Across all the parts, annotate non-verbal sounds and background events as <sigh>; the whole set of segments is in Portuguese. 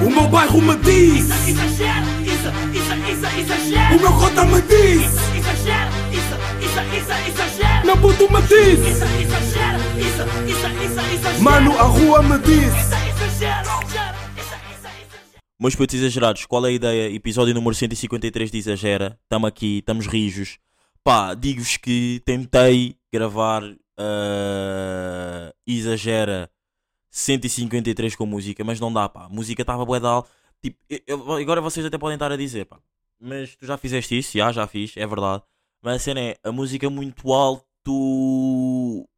O meu bairro me diz Exagero, isso, isso, isso, exagero. O meu cota me diz Exagero, isso, isso, isso, exagero. Meu puto me diz Isso, exagero, isso, isso, isso, exagero. Mano, a rua me diz Isso, exagero, exagero, isso, isso, exagero. Meus putos exagerados, qual é a ideia? Episódio número 153 de Exagera. Estamos aqui, estamos rijos. Pá, digo-vos que tentei gravar ah, Exagera 153 com música, mas não dá, pá. A música estava bué alto. Tipo, eu- agora vocês até podem estar a dizer, pá. Mas tu já fizeste isso? Já, já fiz, é verdade. Mas a cena é, a música muito alto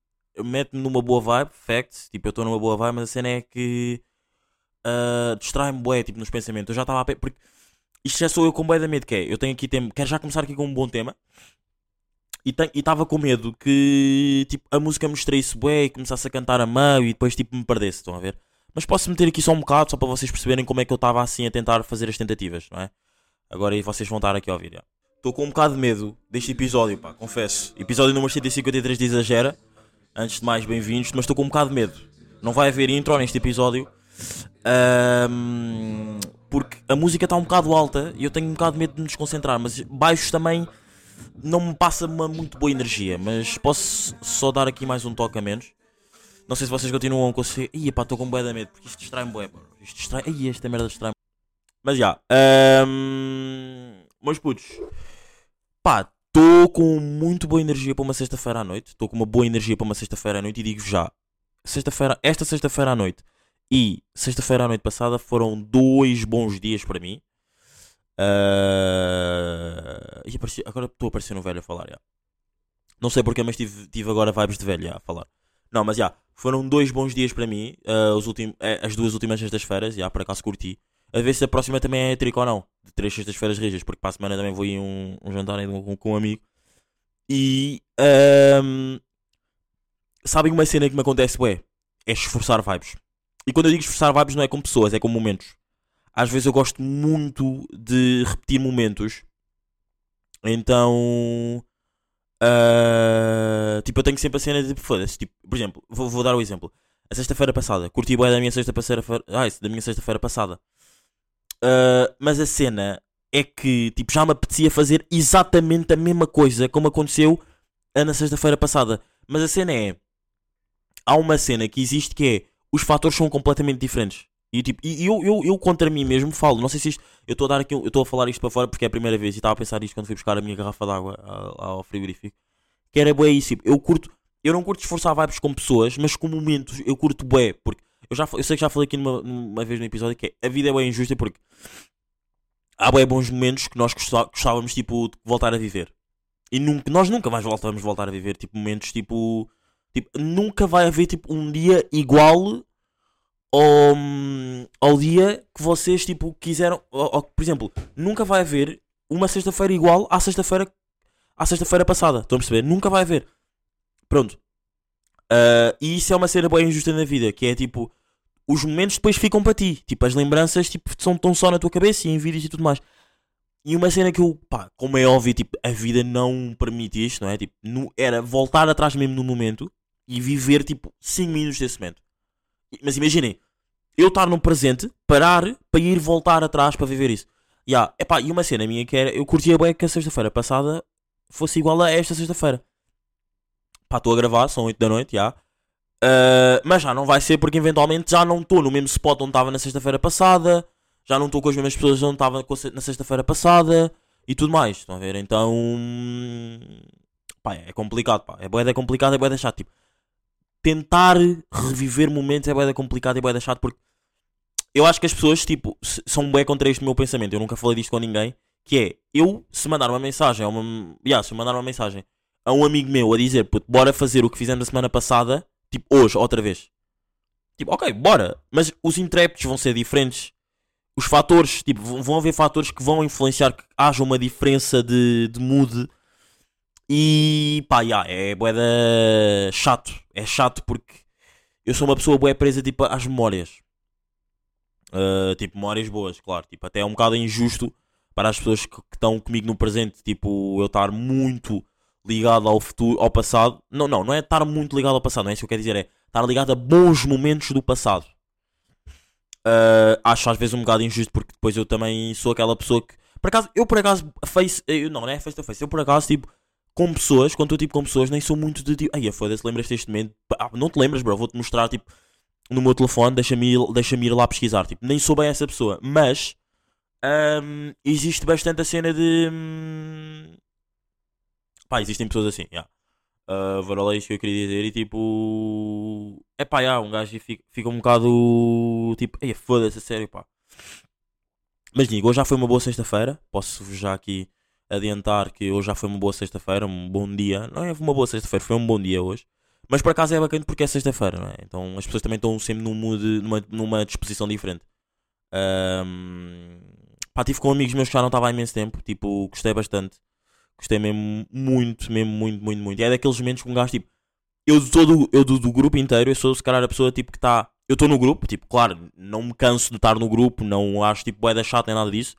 mete-me numa boa vibe, facts. Tipo, eu estou numa boa vibe, mas a cena é que uh, distrai-me bué, tipo, nos pensamentos. Eu já estava a pe... porque isto já sou eu com bué da medo que é. Eu tenho aqui tempo, quero já começar aqui com um bom tema. E estava com medo que tipo, a música me distraísse bué e começasse a cantar a meio e depois tipo me perdesse, estão a ver? Mas posso meter aqui só um bocado, só para vocês perceberem como é que eu estava assim a tentar fazer as tentativas, não é? Agora aí vocês vão estar aqui a ouvir. Estou com um bocado de medo deste episódio, pá, confesso. Episódio número 153 de Exagera. Antes de mais, bem-vindos, mas estou com um bocado de medo. Não vai haver intro neste episódio. Ahm, porque a música está um bocado alta e eu tenho um bocado de medo de me desconcentrar, mas baixos também não me passa uma muito boa energia, mas posso só dar aqui mais um toque a menos. Não sei se vocês continuam a conseguir. Ih, pá, estou com bué de medo, porque isto distrai-me bué, pá. Isto distrai. Ih, esta merda distrai-me. Mas já. ahm, meus putos. Pá, estou com muito boa energia para uma sexta-feira à noite. Estou com uma boa energia para uma sexta-feira à noite e digo já. Sexta-feira, esta sexta-feira à noite e sexta-feira à noite passada foram dois bons dias para mim. Ah, e apareci- agora estou a parecer um velho a falar, já. Não sei porque, mas tive, tive agora vibes de velho já, a falar. Não, mas já, foram dois bons dias para mim. ah, os ultim, eh, as duas últimas sextas-feiras, já, por acaso curti. A ver se a próxima também é trico ou não. De três sextas-feiras rijas, porque para a semana também vou ir um, um jantar com, com um amigo. E. sabem uma cena que me acontece, ué? É esforçar vibes. E quando eu digo esforçar vibes não é com pessoas, é com momentos. Às vezes eu gosto muito de repetir momentos. Então. ah, tipo, eu tenho sempre a cena de foda-se. Tipo, por exemplo, vou, vou dar o exemplo. A sexta-feira passada, curti bem da minha sexta-feira. Ah, da minha sexta-feira passada. Ah, mas a cena é que tipo, já me apetecia fazer exatamente a mesma coisa como aconteceu na sexta-feira passada. Mas a cena é. Há uma cena que existe que é. Os fatores são completamente diferentes. E, tipo, e eu, eu, eu contra mim mesmo falo. Não sei se isto. Eu estou a dar aqui. Eu estou a falar isto para fora porque é a primeira vez. E estava a pensar isto quando fui buscar a minha garrafa de água ah, ao frigorífico. Que era bué isso. tipo, Eu curto. Eu não curto esforçar vibes com pessoas, mas com momentos eu curto bué. Porque eu, já, eu sei que já falei aqui numa, numa vez no episódio que é, a vida é bem injusta porque há bem bons momentos que nós gostá- gostávamos tipo, de voltar a viver. E nunca, nós nunca mais voltamos voltar a viver tipo, momentos tipo, tipo. Nunca vai haver tipo, um dia igual ao, ao dia que vocês tipo, quiseram. ou- ou- por exemplo, nunca vai haver uma sexta-feira igual à sexta-feira à sexta-feira passada. Estão a perceber? Nunca vai haver. Pronto. Ah, e isso é uma cena bem injusta na vida, que é tipo, os momentos depois ficam para ti. Tipo, as lembranças tipo, são tão só na tua cabeça e em vídeos e tudo mais. E uma cena que eu, pá, como é óbvio, tipo, a vida não permite isto, não é? Tipo, nu- era voltar atrás mesmo no momento e viver, tipo, 5 minutos desse momento. Mas imaginem, eu estar no presente, parar para ir voltar atrás para viver isso. Yeah. Epá, e uma cena minha que era, eu curtia bem que a sexta-feira passada fosse igual a esta sexta-feira. Estou a gravar, são 8 da noite, já. Ah, mas já não vai ser porque eventualmente já não estou no mesmo spot onde estava na sexta-feira passada, já não estou com as mesmas pessoas onde estava na sexta-feira passada e tudo mais. Estão a ver? Então. Pá, é complicado, pá. É boeda complicado, é boeda chato. Tipo, tentar reviver momentos é boeda complicado e boeda chato porque eu acho que as pessoas, tipo, são bem contra este meu pensamento. Eu nunca falei disto com ninguém. Que é, eu, se mandar uma mensagem, uma, yeah, se mandar uma mensagem a um amigo meu a dizer, puto, bora fazer o que fizemos a semana passada, tipo, hoje, outra vez. Tipo, ok, bora. Mas os intrépidos vão ser diferentes. Os fatores, tipo, vão haver fatores que vão influenciar que haja uma diferença de, de mood. E pá, yeah, é boeda chato. É chato porque eu sou uma pessoa boa presa tipo, às memórias. Uh, tipo, memórias boas, claro. Tipo, até é um bocado injusto para as pessoas que, que estão comigo no presente. Tipo, eu estar muito ligado ao futuro, ao passado. Não, não, não é estar muito ligado ao passado, não é isso que eu quero dizer, é estar ligado a bons momentos do passado. Uh, acho às vezes um bocado injusto porque depois eu também sou aquela pessoa que. Por acaso, eu por acaso, face. Eu, não, não é face to face. Eu por acaso, tipo, com pessoas, quando estou tipo com pessoas, nem sou muito de tipo. Ai, foda-se, lembras-te deste momento? Ah, não te lembras, bro? Vou-te mostrar, tipo, no meu telefone, deixa-me ir, deixa ir lá pesquisar. Tipo, nem sou bem essa pessoa. Mas. um, existe bastante a cena de. hum, Pá, existem pessoas assim, já. Uh, Varolei, isso que eu queria dizer. E tipo. É pá, já, um gajo fica, fica um bocado. Tipo, ei, foda-se, a sério, pá. Mas digo, hoje já foi uma boa sexta-feira. Posso já aqui adiantar que hoje já foi uma boa sexta-feira, um bom dia. Não é uma boa sexta-feira, foi um bom dia hoje. Mas por acaso é bacana porque é sexta-feira, não é? Então as pessoas também estão sempre num mood, numa, numa disposição diferente. Um, pá, tive com amigos meus que já não estava há imenso tempo. Tipo, gostei bastante. Gostei mesmo muito, mesmo muito, muito, muito. E é daqueles momentos que um gajo, tipo, eu do, eu do, do grupo inteiro, eu sou se calhar a pessoa tipo que está. Eu estou no grupo, tipo, claro, não me canso de estar no grupo, não acho tipo boeda chata nem nada disso.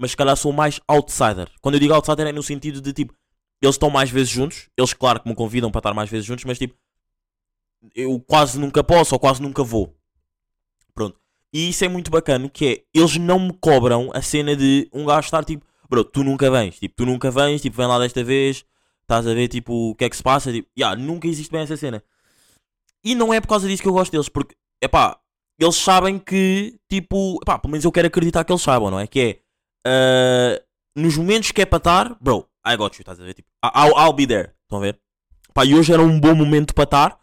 Mas se calhar sou mais outsider. Quando eu digo outsider é no sentido de tipo, eles estão mais vezes juntos, eles claro que me convidam para estar mais vezes juntos, mas tipo, eu quase nunca posso ou quase nunca vou. Pronto. E isso é muito bacana, que é, eles não me cobram a cena de um gajo estar tipo, bro, tu nunca vens, tipo, tu nunca vens, tipo, vem lá desta vez, estás a ver, tipo, o que é que se passa, tipo, yeah, nunca existe bem essa cena. E não é por causa disso que eu gosto deles, porque, epá, eles sabem que, tipo, epá, pelo menos eu quero acreditar que eles saibam, não é? Que é, ah, nos momentos que é para estar, bro, I got you, estás a ver, tipo, I'll, I'll be there, estão a ver? Pá, e hoje era um bom momento para estar,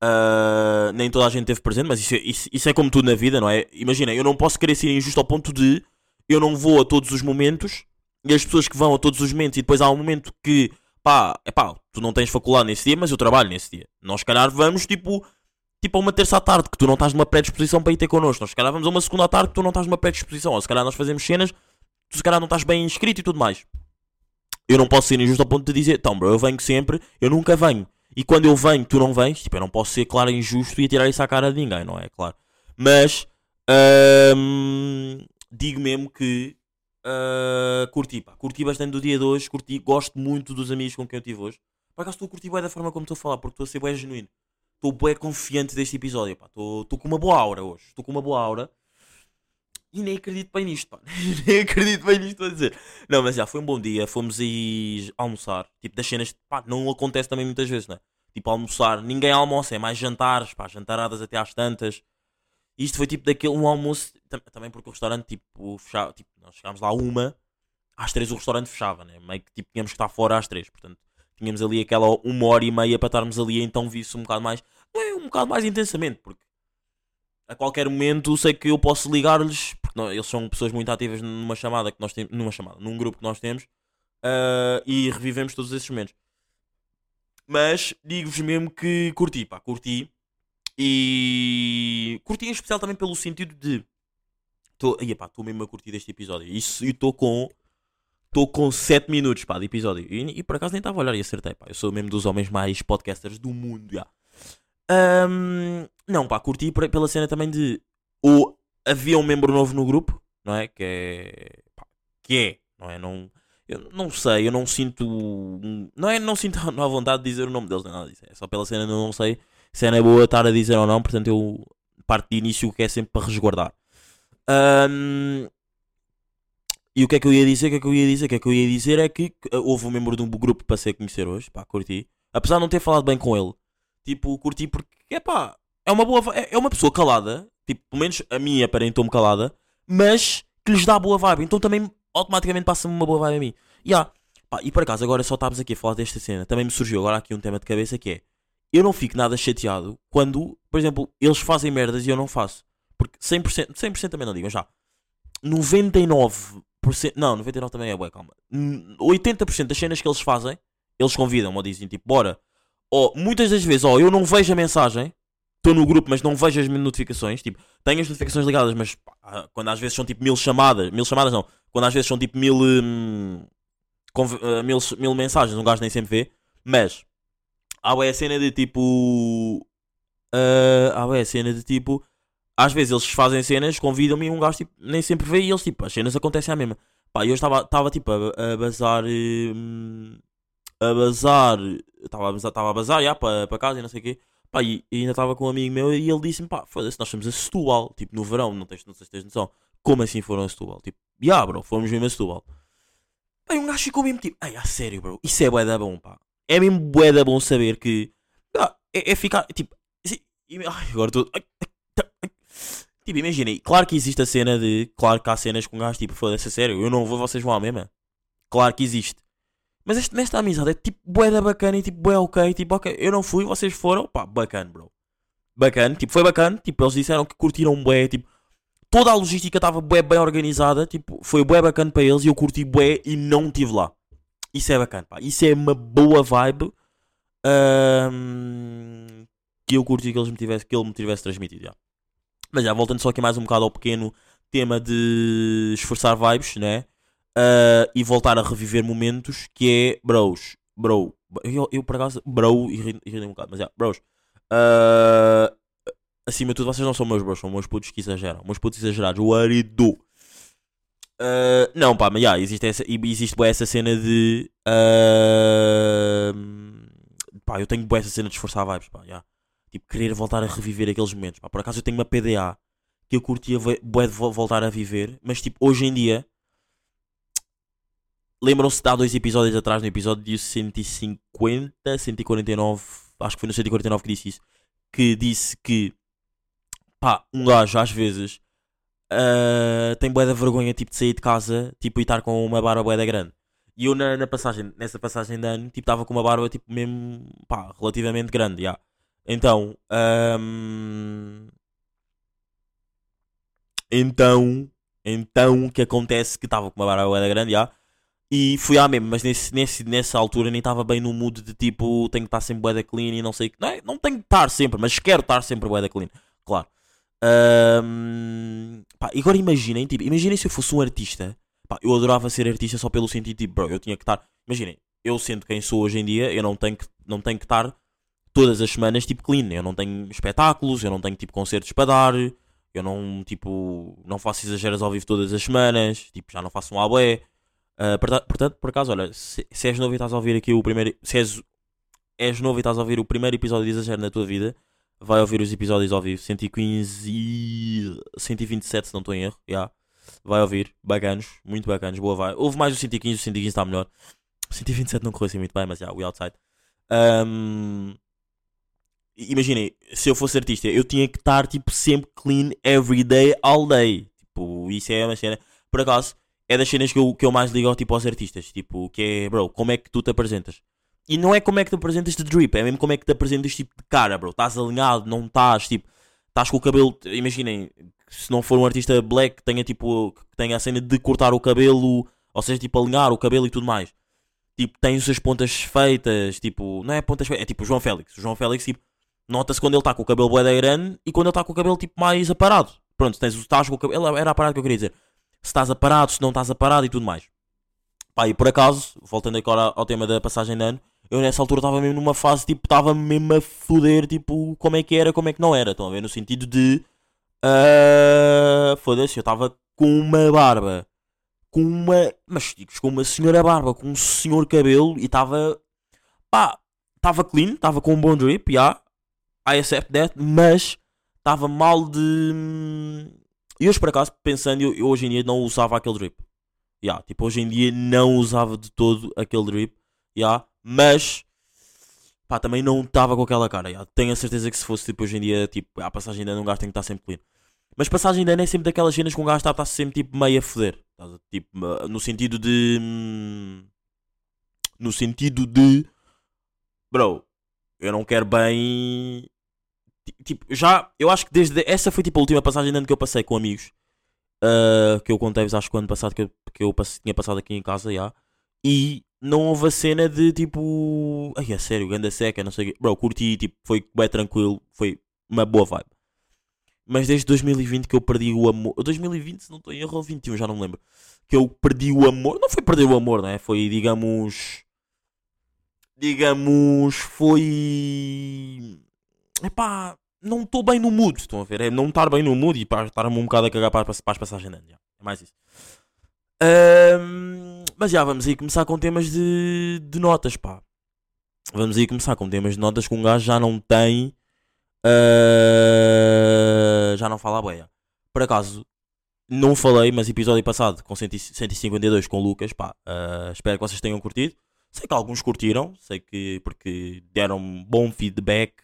Uh, nem toda a gente teve presente, mas isso, é- isso, isso é como tudo na vida, não é? Imagina, eu não posso querer ser injusto ao ponto de eu não vou a todos os momentos e as pessoas que vão a todos os momentos e depois há um momento que pá, é pá, tu não tens faculdade nesse dia, mas eu trabalho nesse dia. Nós, se calhar, vamos tipo, tipo a uma terça à tarde que tu não estás numa predisposição para ir ter connosco. Nós, se calhar, vamos a uma segunda à tarde que tu não estás numa predisposição. Ou se calhar, nós fazemos cenas, tu, se calhar, não estás bem inscrito e tudo mais. Eu não posso ser injusto ao ponto de dizer, então, bro, eu venho sempre, eu nunca venho. E quando eu venho, tu não vens, tipo, eu não posso ser, claro, injusto e atirar isso à cara de ninguém, não é? Claro. Mas, hum, digo mesmo que uh, curti, pá, curti bastante do dia de hoje, curti, gosto muito dos amigos com quem eu tive hoje. Por acaso estou a curtir bem da forma como estou a falar, porque estou a ser bem genuíno. Estou bem confiante deste episódio, pá. Estou com uma boa aura hoje. Estou com uma boa aura. E nem acredito bem nisto, pá. <laughs> nem acredito bem nisto a dizer. Não, mas já, foi um bom dia. Fomos aí almoçar. Tipo, das cenas, pá, não acontece também muitas vezes, né? Tipo, almoçar. Ninguém almoça, é mais jantares, pá, jantaradas até às tantas. Isto foi tipo daquele um almoço, tam- também porque o restaurante, tipo, fechava, tipo, nós chegámos lá uma, às três o restaurante fechava, né? Meio que tipo, tínhamos que estar fora às três, portanto, tínhamos ali aquela uma hora e meia para estarmos ali, então vi-se um bocado mais, um bocado mais intensamente, porque a qualquer momento sei que eu posso ligar-lhes, porque não- eles são pessoas muito ativas numa chamada que nós temos, numa chamada, num grupo que nós temos, ah, e revivemos todos esses momentos. Mas digo-vos mesmo que curti, pá, curti. E curti em especial também pelo sentido de. Estou mesmo a curtir este episódio. Isso, e estou com. Estou com 7 minutos pá, de episódio. E, e por acaso nem estava a olhar e acertei. Pá. Eu sou mesmo dos homens mais podcasters do mundo. já. Ahm, não, pá, curti pela cena também de. Ou havia um membro novo no grupo, não é? Que é. pá, que é, não é? Não, eu não sei, eu não sinto. Não é? Não sinto <laughs> a vontade de dizer o nome deles, nem nada disso. É só pela cena de eu não sei se é boa estar a dizer ou não, portanto eu parto de início que é sempre para resguardar. Ahm, e o que é que eu ia dizer? O que é que eu ia dizer? O que é que eu ia dizer é que houve um membro de um grupo para ser conhecer hoje, pá, curti. Apesar de não ter falado bem com ele, tipo, curti porque, é pá, é uma boa, é, é uma pessoa calada, tipo, pelo menos a mim aparentou-me calada, mas que lhes dá boa vibe, então também automaticamente passa-me uma boa vibe a mim. Yeah. Pá, e por acaso, agora só estávamos aqui a falar desta cena, também me surgiu agora aqui um tema de cabeça que é, eu não fico nada chateado quando, por exemplo, eles fazem merdas e eu não faço. Porque 100%, 100% também não digo, já. 99%, não, 99% também é bué, calma. Hum, 80% das cenas que eles fazem, eles convidam-me ou dizem tipo, bora. Ou muitas das vezes, ó, eu não vejo a mensagem, estou no grupo, mas não vejo as notificações. Tipo, tenho as notificações ligadas, mas pá, quando às vezes são tipo mil chamadas, mil chamadas não, quando às vezes são tipo mil, hum, ah, mil, mil mensagens, um gajo nem sempre vê. Mas há a cena de tipo. ah, há a cena de tipo. Às vezes eles fazem cenas, convidam-me e um gajo tipo, nem sempre vê e eles tipo, as cenas acontecem à mesma. Pá, eu estava estava, tipo a, a bazar. hum, a bazar. Estava a bazar, estava a bazar já para, para casa e não sei o quê. Pá, e, e ainda estava com um amigo meu e ele disse-me, pá, foda-se, nós fomos a Setúbal, tipo, no verão, não, tens, não sei se tens noção. Como assim foram a Setúbal? Tipo, já, bro, fomos mesmo a Setúbal. E um gajo ficou mesmo tipo, ai, a sério, bro, isso é bué da bom, pá. É mesmo bué da bom saber que, é, é ficar, tipo, assim, e- ai, agora ai, tá, tipo, imaginem, claro que existe a cena de, claro que há cenas com um gajo, tipo, foda-se, a sério, eu não vou, vocês vão à mesma. Claro que existe. Mas este- nesta amizade é tipo bué da bacana e tipo bué ok, tipo ok, eu não fui, vocês foram, pá, bacana, bro. Bacana, tipo, foi bacana, tipo, eles disseram que curtiram bué, tipo, toda a logística estava bué bem organizada, tipo, foi bué bacana para eles e eu curti bué e não estive lá. Isso é bacana, pá, isso é uma boa vibe ahm, que eu curti que, eles me tivesse, que ele me tivesse transmitido, já. Mas já, voltando só aqui mais um bocado ao pequeno tema de esforçar vibes, né? Uh, e voltar a reviver momentos que é bros, bro, eu, eu por acaso, bro, irritei irritei um bocado, mas é, bros, uh, acima de tudo, vocês não são meus bros, são meus putos que exageram, meus putos exagerados, o arido. Uh, não, pá, mas já, existe, essa, e existe bué essa cena de. Uh, pá, eu tenho bué essa cena de esforçar vibes, pá, já. Tipo, querer voltar a reviver aqueles momentos, pá. Por acaso eu tenho uma PDA que eu curtia bué de vo- voltar a viver, mas tipo, hoje em dia. Lembram-se de há dois episódios atrás, no episódio 150, 149, acho que foi no 149 que disse isso, que disse que, pá, um gajo às vezes ah, tem bué da vergonha, tipo, de sair de casa, tipo, e estar com uma barba bué da grande. E eu na, na passagem, nessa passagem de ano, tipo, estava com uma barba, tipo, mesmo, pá, relativamente grande, já. Então, ahm, então, então, o que acontece que estava com uma barba bué da grande, já. E fui à mesma, mas nesse, nesse, nessa altura nem estava bem no mood de tipo, tenho que estar sempre bué da clean e não sei. Não, é, não tenho que estar sempre, mas quero estar sempre bué da clean, claro. Ahm, pá, agora imaginem, tipo, imaginem se eu fosse um artista. Pá, eu adorava ser artista só pelo sentido, tipo, bro, eu tinha que estar. Imaginem, eu sendo quem sou hoje em dia, eu não tenho que, não tenho que estar todas as semanas, tipo, clean. Eu não tenho espetáculos, eu não tenho, tipo, concertos para dar. Eu não, tipo, não faço exageros ao vivo todas as semanas. Tipo, já não faço um abué. Uh, porta- portanto, por acaso, olha, se, se és novo e estás a ouvir aqui o primeiro. Se és, és novo e estás a ouvir o primeiro episódio de Exagero na tua vida, vai ouvir os episódios ao vivo. 115 e 127, se não estou em erro. Yeah. Vai ouvir, bacanos, muito bacanos, boa vai. Houve mais o 115, o 115 está melhor. O 127 não correu assim muito bem, mas já, yeah, we outside. Um, Imaginem, se eu fosse artista, eu tinha que estar tipo sempre clean every day, all day. Tipo, isso é uma cena. Por acaso, é das cenas que eu, que eu mais ligo tipo, aos artistas. Tipo, que é, bro, como é que tu te apresentas? E não é como é que te apresentas de drip, é mesmo como é que te apresentas tipo de cara, bro. Estás alinhado, não estás, tipo, estás com o cabelo. Imaginem, se não for um artista black que tenha tipo, que tenha a cena de cortar o cabelo, ou seja, tipo, alinhar o cabelo e tudo mais. Tipo, tem as pontas feitas, tipo, não é pontas feitas, é tipo o João Félix. O João Félix, tipo, nota-se quando ele está com o cabelo bué grande e quando ele está com o cabelo tipo mais aparado. Pronto, tens, estás com o cabelo, era aparado que eu queria dizer. Se estás aparado, se não estás aparado e tudo mais. Pá, e por acaso, voltando agora ao tema da passagem de ano, eu nessa altura estava mesmo numa fase, tipo, estava mesmo a foder, tipo, como é que era, como é que não era. Estão a ver? No sentido de. ah, Foda-se, eu estava com uma barba. Com uma. Mas digo com uma senhora barba, com um senhor cabelo e estava. Pá, estava clean, estava com um bom drip, já. I accept that, mas estava mal de. E hoje por acaso, pensando, eu, eu hoje em dia não usava aquele drip. Yeah, tipo, hoje em dia não usava de todo aquele drip. Yeah, mas pá, também não estava com aquela cara. yeah. Tenho a certeza que se fosse tipo hoje em dia, tipo, a passagem de ano um gajo tem que estar sempre clean. Mas passagem de ano é sempre daquelas cenas que um gajo está, está sempre tipo meio a foder. Tipo, no sentido de. hum, No sentido de. Bro, eu não quero bem. Ti- Tipo, já. Eu acho que desde. Essa foi tipo a última passagem de ano que eu passei com amigos. ah, que eu contei-vos, acho que o ano passado que eu, que eu tinha passado aqui em casa já. E não houve a cena de tipo. Ai, é sério, ganda seca, não sei o quê. Bro, curti, tipo, foi bem tranquilo. Foi uma boa vibe. Mas desde 2020 que eu perdi o amor. 2020, se não estou em erro, ou 21, já não me lembro. Que eu perdi o amor. Não foi perder o amor, né? Foi, digamos. Digamos. Foi. Epá. Não estou bem no mood. Estão a ver? É não estar bem no mood e estar-me um bocado a cagar para, as- passagens de ano. já. É mais isso. Ahm, mas já vamos aí começar com temas de, de notas, pá. Vamos aí começar com temas de notas que um gajo já não tem Ah, já não fala a boia. Por acaso, não falei, mas episódio passado com 100 152 com o Lucas, pá, ah, espero que vocês tenham curtido. Sei que alguns curtiram, sei que porque deram bom feedback.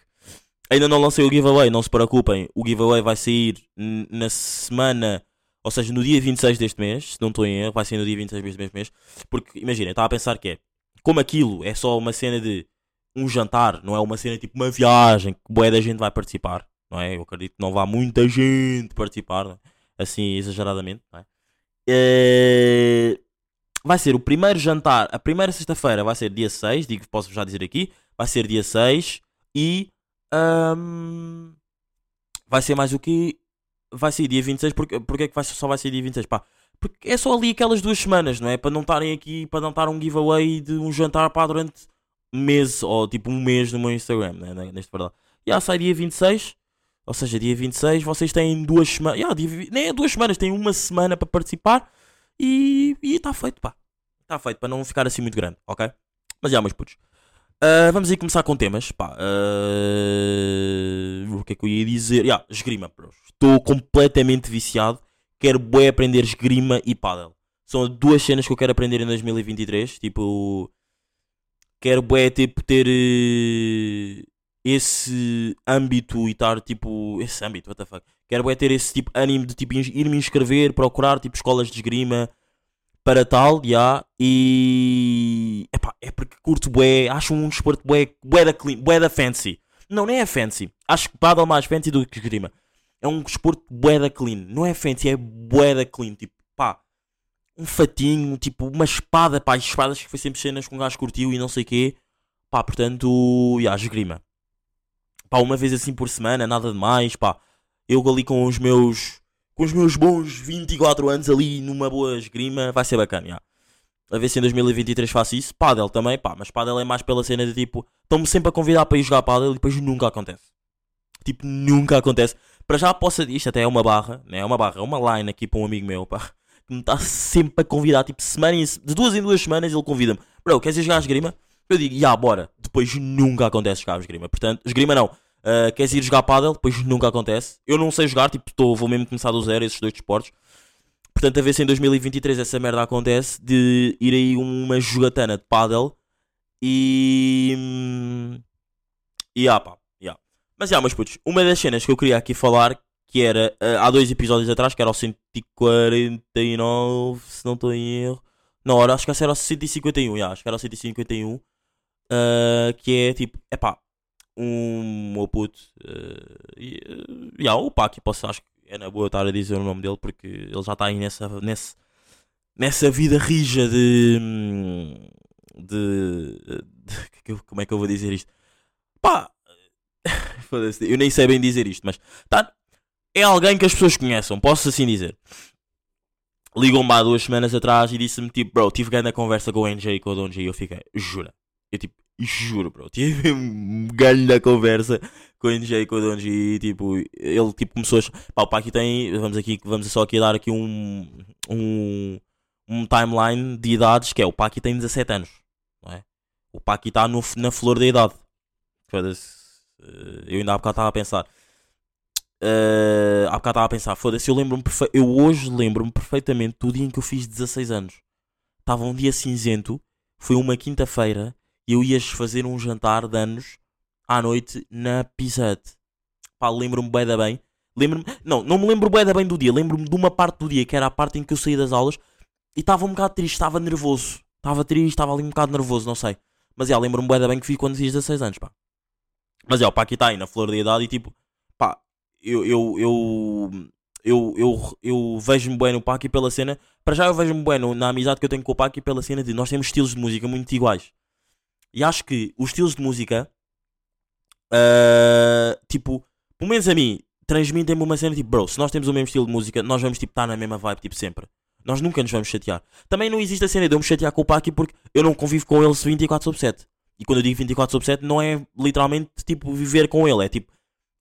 Ainda não lancei o giveaway, não se preocupem. O giveaway vai sair na semana, ou seja, no dia 26 deste mês, se não estou em erro, vai sair no dia 26 deste mês. Porque, imagina, estava a pensar que é, como aquilo é só uma cena de um jantar, não é uma cena tipo uma viagem, que boa da gente vai participar, não é? Eu acredito que não vá muita gente participar, é? assim exageradamente, não é? Eh, Vai ser o primeiro jantar, a primeira sexta-feira vai ser dia 6, digo, posso já dizer aqui, vai ser dia 6 e ahm, vai ser mais o que vai ser dia 26, porque, porque é que vai, só vai ser dia 26? Pá, porque é só ali aquelas duas semanas, não é? Para não estarem aqui, para não estar um giveaway de um jantar pá, durante meses ou tipo um mês no meu Instagram, né? né, neste verdade. E já sai dia 26, ou seja, dia 26, vocês têm duas semanas, yeah, nem é duas semanas, têm uma semana para participar e está feito, pá. Está feito, para não ficar assim muito grande, ok? Mas já, meus putos. Ah, vamos aí começar com temas, pá. Ah, o que é que eu ia dizer? Yeah, esgrima, bros. Estou completamente viciado. Quero bué aprender esgrima e paddle. São duas cenas que eu quero aprender em 2023. Tipo, quero bué tipo, ter eh, esse âmbito e estar tipo. Esse âmbito, what the fuck. Quero bué ter esse tipo ânimo de tipo, ir me inscrever, procurar tipo escolas de esgrima para tal, já. E. Epá, é porque curto bué, acho um desporto bué, bué da clean, bué da fancy. Não, nem é fancy. Acho que paddle mais fancy do que esgrima. É um desporto bué da clean. Não é fancy, é bué da clean. Tipo, pá, um fatinho, tipo, uma espada, pá, espadas que foi sempre cenas que um gajo curtiu e não sei quê. Pá, portanto, já, esgrima. Pá, uma vez assim por semana, nada de mais, pá. Eu ali com os meus, com os meus bons 24 anos ali numa boa esgrima, vai ser bacana, já. A ver se em 2023 faço isso. Paddle também, pá, mas paddle é mais pela cena de tipo, estão-me sempre a convidar para ir jogar paddle e depois nunca acontece. Tipo, nunca acontece. Para já possa isto até é uma barra, né? É uma barra, é uma line aqui para um amigo meu, pá. Que me está sempre a convidar, tipo, semana em, de duas em duas semanas ele convida-me. Bro, queres ir jogar esgrima? Eu digo, já, bora. Depois nunca acontece jogar esgrima. Portanto, esgrima não. Uh, queres ir jogar paddle? Depois nunca acontece. Eu não sei jogar, tipo, tô, vou mesmo começar do zero esses dois desportos. Portanto, a ver se em 2023 essa merda acontece de ir aí uma jogatana de paddle e. hum, E ah, pá, yeah. Mas já, meus putos, uma das cenas que eu queria aqui falar, que era uh, há dois episódios atrás, que era o 149, se não estou em erro. Não, acho que esse era o 151, yeah, acho que era o 151. uh, que é tipo, é pá, um meu puto. Uh, e, uh, yeah, o Paki, posso, acho que é na boa estar a dizer o nome dele, porque ele já está aí nessa, nesse, nessa vida rija de. hum, de, de- <laughs> Como é que eu vou dizer isto? Pá! <laughs> eu nem sei bem dizer isto, mas. Tá, é alguém que as pessoas conheçam, posso assim dizer. Ligou-me há duas semanas atrás e disse-me tipo, bro, tive grande conversa com o NJ e com o Donji e eu fiquei, jura. Eu tipo, juro, bro, tive <laughs> um grande conversa com o NJ e com o Donji e tipo, ele tipo começou a. Pá, o Paki tem. Vamos aqui, vamos só aqui dar aqui um. um um timeline de idades que é o Paki tem 17 anos, não é? O Paki está na flor da idade. Eh, Eu ainda há bocado estava a pensar. Eh, há bocado estava a pensar, foda-se, eu lembro-me perfe... Eu hoje lembro-me perfeitamente do dia em que eu fiz 16 anos. Estava um dia cinzento, foi uma quinta-feira e eu ias fazer um jantar de anos à noite na Hut. Pá, lembro-me bem da bem. Lembro-me, não, não me lembro bem da bem do dia. Lembro-me de uma parte do dia que era a parte em que eu saí das aulas e estava um bocado triste, estava nervoso. Estava triste, estava ali um bocado nervoso, não sei. Mas já, lembro-me bem da bem que fiz quando fiz 16 anos, pá. Mas já, o pá aqui está aí na flor da idade e tipo, pá, eu, eu, eu, eu, eu, eu vejo-me bem no Paki pela cena. Para já eu vejo-me bem no- na amizade que eu tenho com o Paki pela cena de nós temos estilos de música muito iguais. E acho que os estilos de música, ah, tipo, pelo menos a mim, transmitem-me uma cena tipo, bro, se nós temos o mesmo estilo de música, nós vamos tipo estar na mesma vibe, tipo, sempre. Nós nunca nos vamos chatear. Também não existe a cena de eu me chatear com o Paki porque eu não convivo com ele 24 sobre 7. E quando eu digo 24 sobre 7, não é literalmente tipo viver com ele, é tipo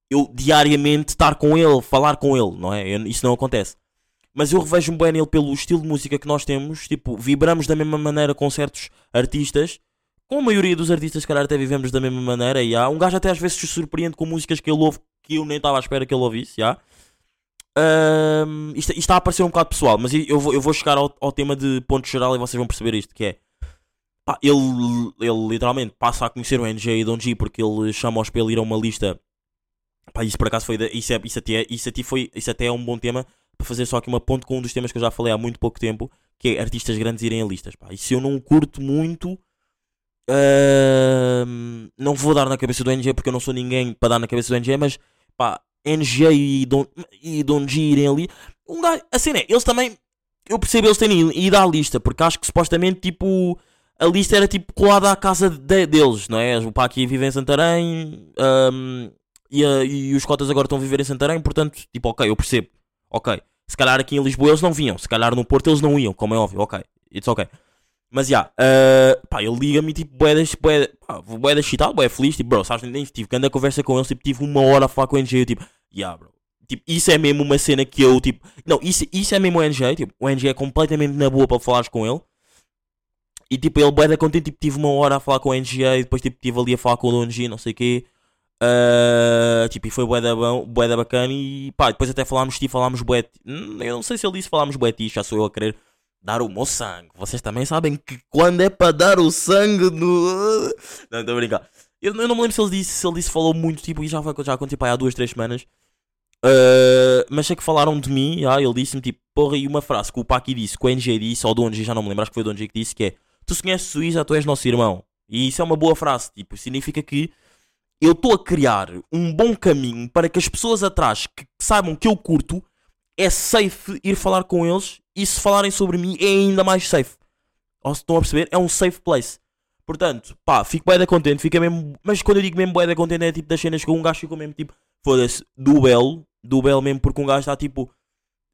eu diariamente estar com ele, falar com ele, não é? Eu- isso não acontece. Mas eu revejo-me bem nele pelo estilo de música que nós temos, tipo, vibramos da mesma maneira com certos artistas, com a maioria dos artistas, se calhar até vivemos da mesma maneira. E há um gajo até às vezes se surpreende com músicas que ele ouve que eu nem estava à espera que ele ouvisse. Já. Ahm, isto, está a parecer um bocado pessoal, mas eu vou, eu vou chegar ao, ao tema de ponto geral e vocês vão perceber isto: que é pá, ele, ele literalmente passa a conhecer o NG e Don G porque ele chama-os para ele ir a uma lista. Pá, isso por acaso foi. Isso, é, isso, até, isso, até foi, isso até é um bom tema para fazer só aqui uma ponte com um dos temas que eu já falei há muito pouco tempo, que é artistas grandes irem a listas. Pá. Se eu não curto muito, ahm, não vou dar na cabeça do NG porque eu não sou ninguém para dar na cabeça do NG, mas pá, NG e Don, G irem ali. Um gajo, a cena é, eles também, eu percebo eles terem ido à lista, porque acho que supostamente tipo. A lista era tipo colada à casa de- deles, não é? O Paqui vive em Santarém ahm, e, a- e os cotas agora estão a viver em Santarém, portanto, tipo, ok, eu percebo. Ok. Se calhar aqui em Lisboa eles não vinham, se calhar no Porto eles não iam, como é óbvio, ok. It's ok. Mas já, ah, pá, ele liga-me tipo, boeda, boeda, pá, boeda excitado, boeda feliz, tipo, bro, sabes, nem tive grande conversa com eles, tipo, tive uma hora a falar com o NG, eu tipo, yeah, bro. Tipo, isso é mesmo uma cena que eu, tipo, não, isso, isso é mesmo o NG, tipo, o NG é completamente na boa para falares com ele. E tipo, ele boeda contente, tipo, tive uma hora a falar com o NGA e depois tipo, tive ali a falar com o Don G, não sei o quê. Ah, tipo, e foi boeda, bom, boeda bacana e pá, depois até falámos tipo, falámos hum, eu não sei se ele disse falámos ti, já sou eu a querer dar o meu sangue. Vocês também sabem que quando é para dar o sangue no... Não, estou a brincar. Eu, eu não me lembro se ele disse, se ele disse falou muito, tipo, e já, foi, já aconteceu pá, há duas, três semanas. Ah, mas sei que falaram de mim, ah, ele disse-me tipo, porra, e uma frase que o Paqui disse, que o NG disse, ou o Donji, já não me lembro, acho que foi o Donji que disse, que é Tu se conheces Suíça, tu és nosso irmão. E isso é uma boa frase, tipo, significa que eu estou a criar um bom caminho para que as pessoas atrás que saibam que eu curto, é safe ir falar com eles e se falarem sobre mim é ainda mais safe. Ou se estão a perceber, é um safe place. Portanto, pá, fico bem da contente, fica mesmo. Mas quando eu digo mesmo bem da contente é tipo das cenas que um gajo ficou mesmo tipo, foda-se, do belo, do belo mesmo, porque um gajo está tipo,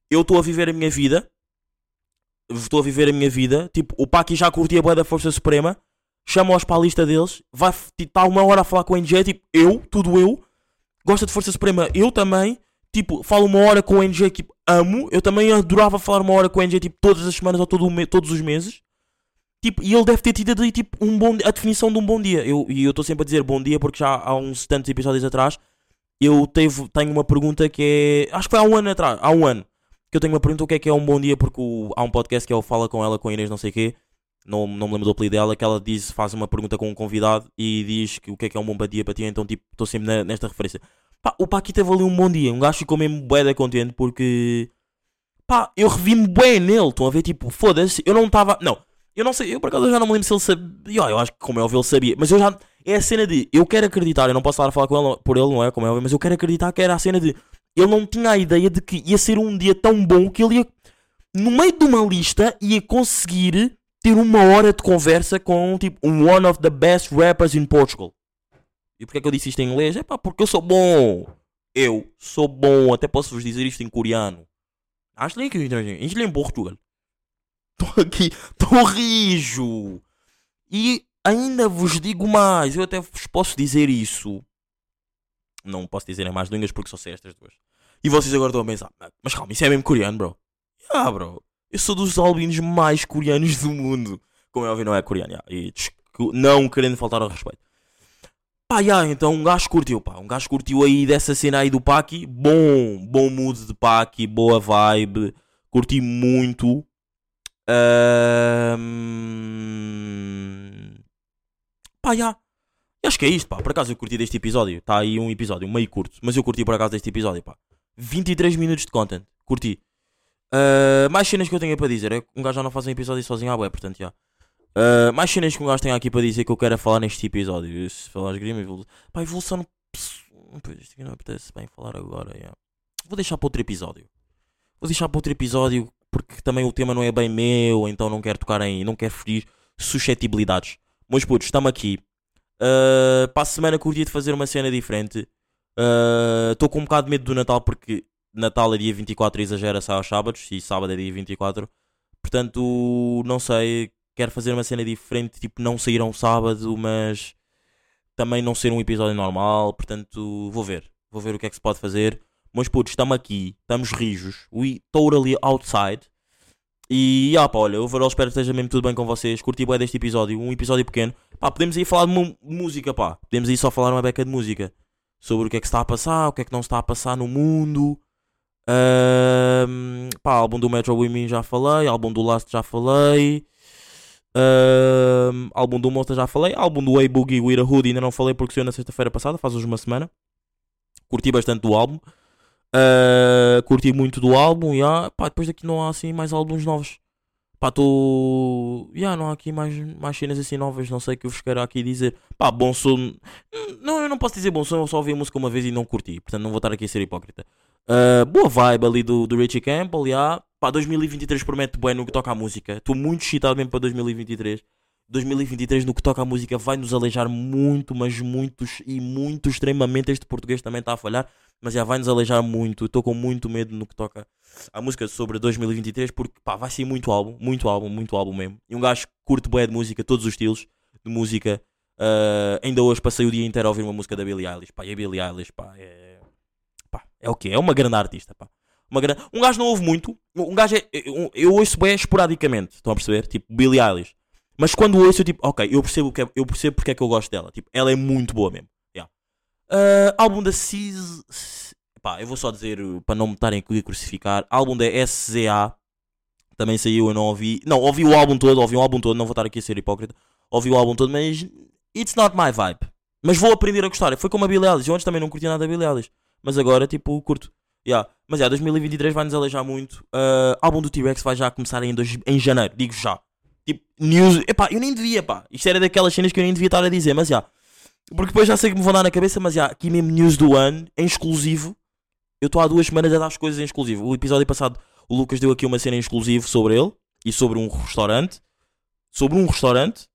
eu estou a viver a minha vida, estou a viver a minha vida, tipo, o Paki já curtia a da Força Suprema, chama-os para a lista deles, vai estar uma hora a falar com o NG, tipo, eu, tudo eu, gosta de Força Suprema, eu também, tipo, falo uma hora com o NG, tipo, amo, eu também adorava falar uma hora com o NG, tipo, todas as semanas ou todo todos os meses. Tipo, e ele deve ter tido ali, tipo, um bom, a definição de um bom dia. Eu, e eu estou sempre a dizer bom dia porque já há uns tantos episódios atrás eu teve, tenho uma pergunta que é. Acho que foi há um ano atrás, há um ano, que eu tenho uma pergunta o que é que é um bom dia, porque o- há um podcast que é o Fala com ela, com a Inês, não sei o quê, não, não me lembro do apelido dela, que ela diz, faz uma pergunta com um convidado e diz que o que é que é um bom dia para ti, então tipo, estou sempre na- nesta referência. Pá, o Paqui teve ali um bom dia, um gajo ficou mesmo bué da contente porque. Pá, eu revi-me bem nele, estão a ver, tipo, foda-se, eu não estava. Não, eu não sei, eu por acaso já não me lembro se ele sabia. Eu acho que como é óbvio ele sabia, mas eu já. É a cena de. Eu quero acreditar, eu não posso estar a falar com ele, por ele, não é? Como é óbvio, mas eu quero acreditar que era a cena de. Ele não tinha a ideia de que ia ser um dia tão bom que ele ia. No meio de uma lista, ia conseguir ter uma hora de conversa com, tipo, um one of the best rappers in Portugal. E porquê é que eu disse isto em inglês? É pá, porque eu sou bom. Eu sou bom, até posso vos dizer isto em coreano. Acho que isto em Portugal. Estou aqui, estou rijo. E ainda vos digo mais, eu até vos posso dizer isso. Não posso dizer em mais línguas porque só sei estas duas. E vocês agora estão a pensar, "Ah, mas calma, isso é mesmo coreano, bro. Ah, bro. Eu sou dos albinos mais coreanos do mundo. Como é óbvio, não é coreano, já. E não querendo faltar ao respeito. Pá, já, então um gajo curtiu, pá. Um gajo curtiu aí dessa cena aí do Paki. Bom, bom mood de Paki, boa vibe. Curti muito. Ahm, Pá, já. E Acho que é isto, pá. Por acaso eu curti deste episódio. Está aí um episódio meio curto. Mas eu curti por acaso deste episódio, pá. 23 minutos de content. Curti. Ah, mais cenas que eu tenho para dizer. É um gajo já não faz um episódio sozinho à bué, portanto, já. Ah, mais cenas que um gajo tem aqui para dizer que eu quero é falar neste episódio. Se falar esgrima, evolução. Pá, evolução. Pois, isto aqui não apetece bem falar agora, já. Vou deixar para outro episódio. Vou deixar para outro episódio porque também o tema não é bem meu, então não quero tocar em. não quero ferir suscetibilidades. Meus putos, estamos aqui. Uh, para a semana curti de fazer uma cena diferente. Estou com um bocado de medo do Natal porque Natal é dia 24 e exagera sai aos sábados e sábado é dia 24. Portanto, não sei. Quero fazer uma cena diferente, tipo, não sair um sábado, mas também não ser um episódio normal. Portanto, vou ver. Vou ver o que é que se pode fazer. Meus putos, estamos aqui, estamos rijos. We totally outside. E ah, pá, olha, overall espero que esteja mesmo tudo bem com vocês. Curti bem deste episódio, um episódio pequeno. Pá, podemos ir falar de música, pá. Podemos ir só falar uma beca de música. Sobre o que é que se está a passar, o que é que não se está a passar no mundo. Ahm, pá, álbum do Metro Women já falei, álbum do Last já falei. Ahm, álbum do Monster já falei, álbum do Way Boogie with a Hood ainda não falei porque saiu na sexta-feira passada, faz hoje uma semana. Curti bastante do álbum. Ah, curti muito do álbum, yeah. pá, depois daqui não há assim mais álbuns novos. Pá, tô. Yeah, não há aqui mais, mais cenas assim novas, não sei o que eu vos quero aqui dizer. Pá, bom som. Hum, Não, eu não posso dizer bom som, eu só ouvi a música uma vez e não curti, portanto não vou estar aqui a ser hipócrita. Ah, boa vibe ali do, do Richie Campbell, yeah. Pá, 2023 promete bem no que toca à música. Estou muito excitado mesmo para 2023. 2023 no que toca à música vai nos aleijar muito, mas muitos e muito extremamente. Este português também está a falhar, mas já vai nos aleijar muito. Estou com muito medo no que toca à música sobre 2023 porque pá, vai ser muito álbum, muito álbum, muito álbum mesmo. E um gajo que curte bué de música, todos os estilos de música. Ah, ainda hoje passei o dia inteiro a ouvir uma música da Billie Eilish. Pá, e a Billie Eilish, pá, é, pá, é o quê? É uma grande artista, pá. Uma gran... Um gajo não ouve muito. Um gajo é. Eu, eu ouço bem esporadicamente. Estão a perceber? Tipo, Billie Eilish. Mas quando ouço, eu tipo, ok, eu percebo, que é- eu percebo porque é que eu gosto dela. Tipo, ela é muito boa mesmo. Yeah. Ah, álbum da Cis. Pá, eu vou só dizer uh, para não me estarem a crucificar. Álbum da SZA. Também saiu, eu não ouvi. Não, ouvi o álbum todo, ouvi o álbum todo. Não vou estar aqui a ser hipócrita. Ouvi o álbum todo, mas. It's not my vibe. Mas vou aprender a gostar. Foi como a Billie Eilish. Eu antes também não curtia nada da Billie Eilish. Mas agora, tipo, curto. Yeah. Mas yeah, 2023 vai nos aleijar muito. Ah, álbum do T-Rex vai já começar em, dois- em janeiro, digo já. Tipo, news. Epá, eu nem devia, pá. Isto era daquelas cenas que eu nem devia estar a dizer, mas já. Porque depois já sei que me vão dar na cabeça, mas já, aqui mesmo news do ano, em exclusivo. Eu estou há duas semanas a dar as coisas em exclusivo. O episódio passado, o Lucas deu aqui uma cena em exclusivo sobre ele e sobre um restaurante. Sobre um restaurante.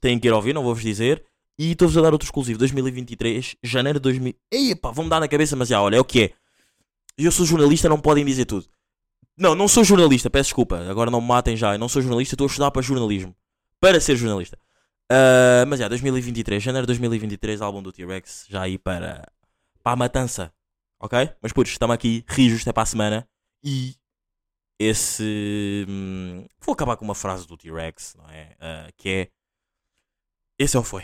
Têm que ir ouvir, não vou-vos dizer. E estou-vos a dar outro exclusivo. 2023, janeiro de 2000. Ei, pá, vão-me dar na cabeça, mas já, olha, é o que é. Eu sou jornalista, não podem dizer tudo. Não, não sou jornalista, peço desculpa. Agora não me matem já. Eu não sou jornalista, estou a estudar para jornalismo. Para ser jornalista. Ah, mas já, 2023, janeiro de 2023, álbum do T-Rex, já aí para, para a matança. Ok? Mas putos, estamos aqui, rijos até para a semana. E esse. hum, vou acabar com uma frase do T-Rex, não é? Ah, que é. Esse é o foi.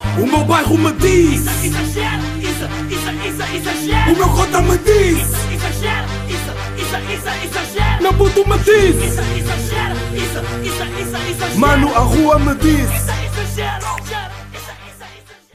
O meu bairro me diz, isso, isso, isso, exagero. o meu cota me diz, Exagero, isso, isso, isso, exagero. meu puto me diz, Isso, exagero, isso, isso, isso, exagero. mano a rua me diz.